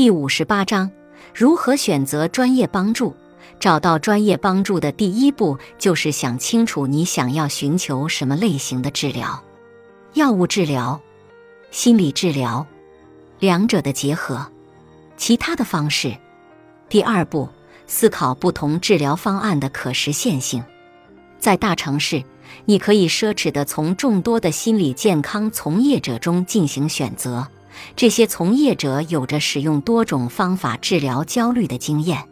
第五十八章：如何选择专业帮助？找到专业帮助的第一步就是想清楚你想要寻求什么类型的治疗，药物治疗、心理治疗，两者的结合，其他的方式。第二步，思考不同治疗方案的可实现性。在大城市，你可以奢侈地从众多的心理健康从业者中进行选择，这些从业者有着使用多种方法治疗焦虑的经验。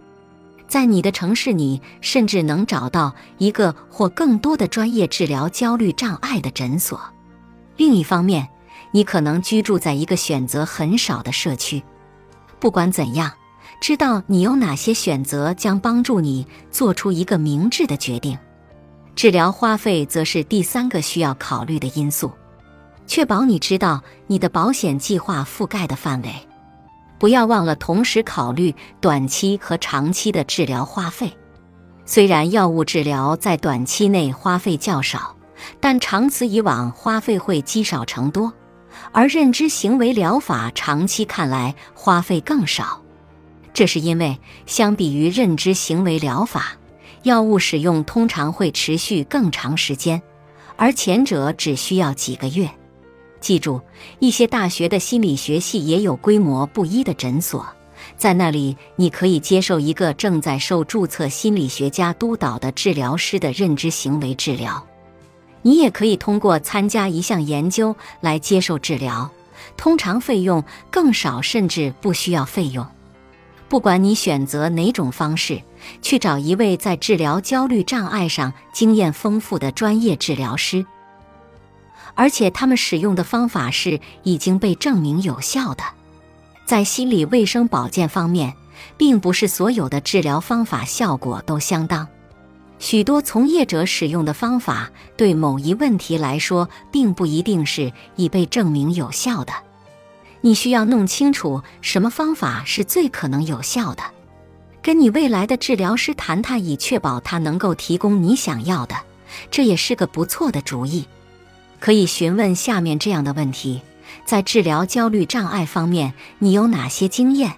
在你的城市，你甚至能找到一个或更多的专业治疗焦虑障碍的诊所。另一方面，你可能居住在一个选择很少的社区。不管怎样，知道你有哪些选择将帮助你做出一个明智的决定。治疗花费则是第三个需要考虑的因素，确保你知道你的保险计划覆盖的范围。不要忘了同时考虑短期和长期的治疗花费。虽然药物治疗在短期内花费较少，但长此以往花费会积少成多。而认知行为疗法长期看来花费更少，这是因为相比于认知行为疗法，药物使用通常会持续更长时间，而前者只需要几个月。记住，一些大学的心理学系也有规模不一的诊所，在那里你可以接受一个正在受注册心理学家督导的治疗师的认知行为治疗。你也可以通过参加一项研究来接受治疗，通常费用更少，甚至不需要费用。不管你选择哪种方式，去找一位在治疗焦虑障碍上经验丰富的专业治疗师。而且他们使用的方法是已经被证明有效的。在心理卫生保健方面，并不是所有的治疗方法效果都相当。许多从业者使用的方法，对某一问题来说，并不一定是已被证明有效的。你需要弄清楚什么方法是最可能有效的，跟你未来的治疗师谈谈，以确保他能够提供你想要的。这也是个不错的主意。可以询问下面这样的问题：在治疗焦虑障碍方面，你有哪些经验？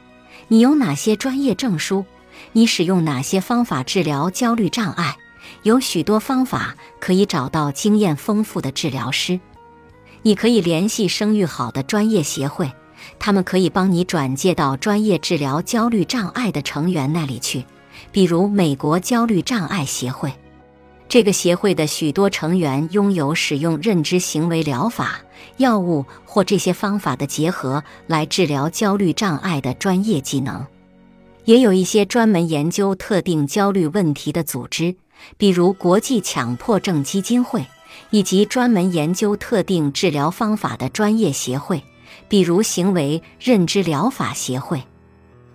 你有哪些专业证书？你使用哪些方法治疗焦虑障碍？有许多方法可以找到经验丰富的治疗师。你可以联系声誉好的专业协会，他们可以帮你转介到专业治疗焦虑障碍的成员那里去，比如美国焦虑障碍协会。这个协会的许多成员拥有使用认知行为疗法、药物或这些方法的结合来治疗焦虑障碍的专业技能，也有一些专门研究特定焦虑问题的组织，比如国际强迫症基金会，以及专门研究特定治疗方法的专业协会，比如行为认知疗法协会。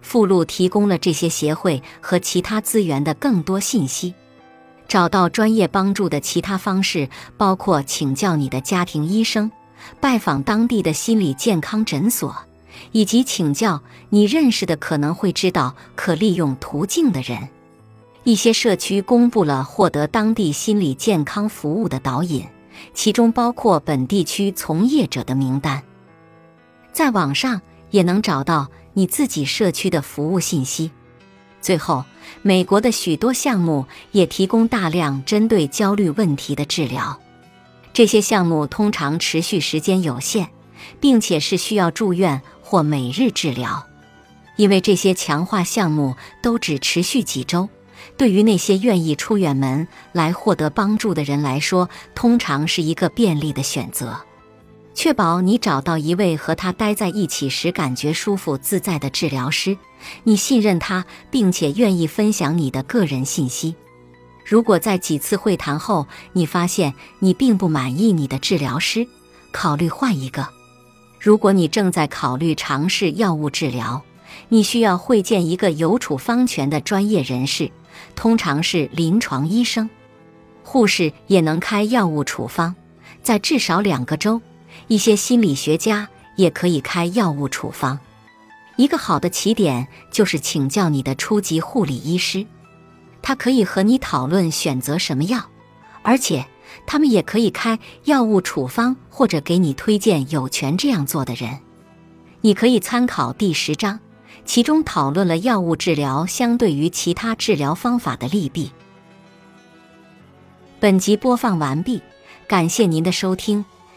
附录提供了这些协会和其他资源的更多信息。找到专业帮助的其他方式包括请教你的家庭医生、拜访当地的心理健康诊所，以及请教你认识的可能会知道可利用途径的人。一些社区公布了获得当地心理健康服务的导引，其中包括本地区从业者的名单。在网上也能找到你自己社区的服务信息。最后，美国的许多项目也提供大量针对焦虑问题的治疗。这些项目通常持续时间有限，并且是需要住院或每日治疗。因为这些强化项目都只持续几周，对于那些愿意出远门来获得帮助的人来说，通常是一个便利的选择。确保你找到一位和他待在一起时感觉舒服自在的治疗师，你信任他，并且愿意分享你的个人信息。如果在几次会谈后你发现你并不满意你的治疗师，考虑换一个。如果你正在考虑尝试药物治疗，你需要会见一个有处方权的专业人士，通常是临床医生。护士也能开药物处方，在至少两个周。一些心理学家也可以开药物处方。一个好的起点就是请教你的初级护理医师，他可以和你讨论选择什么药，而且他们也可以开药物处方或者给你推荐有权这样做的人。你可以参考第十章，其中讨论了药物治疗相对于其他治疗方法的利弊。本集播放完毕，感谢您的收听，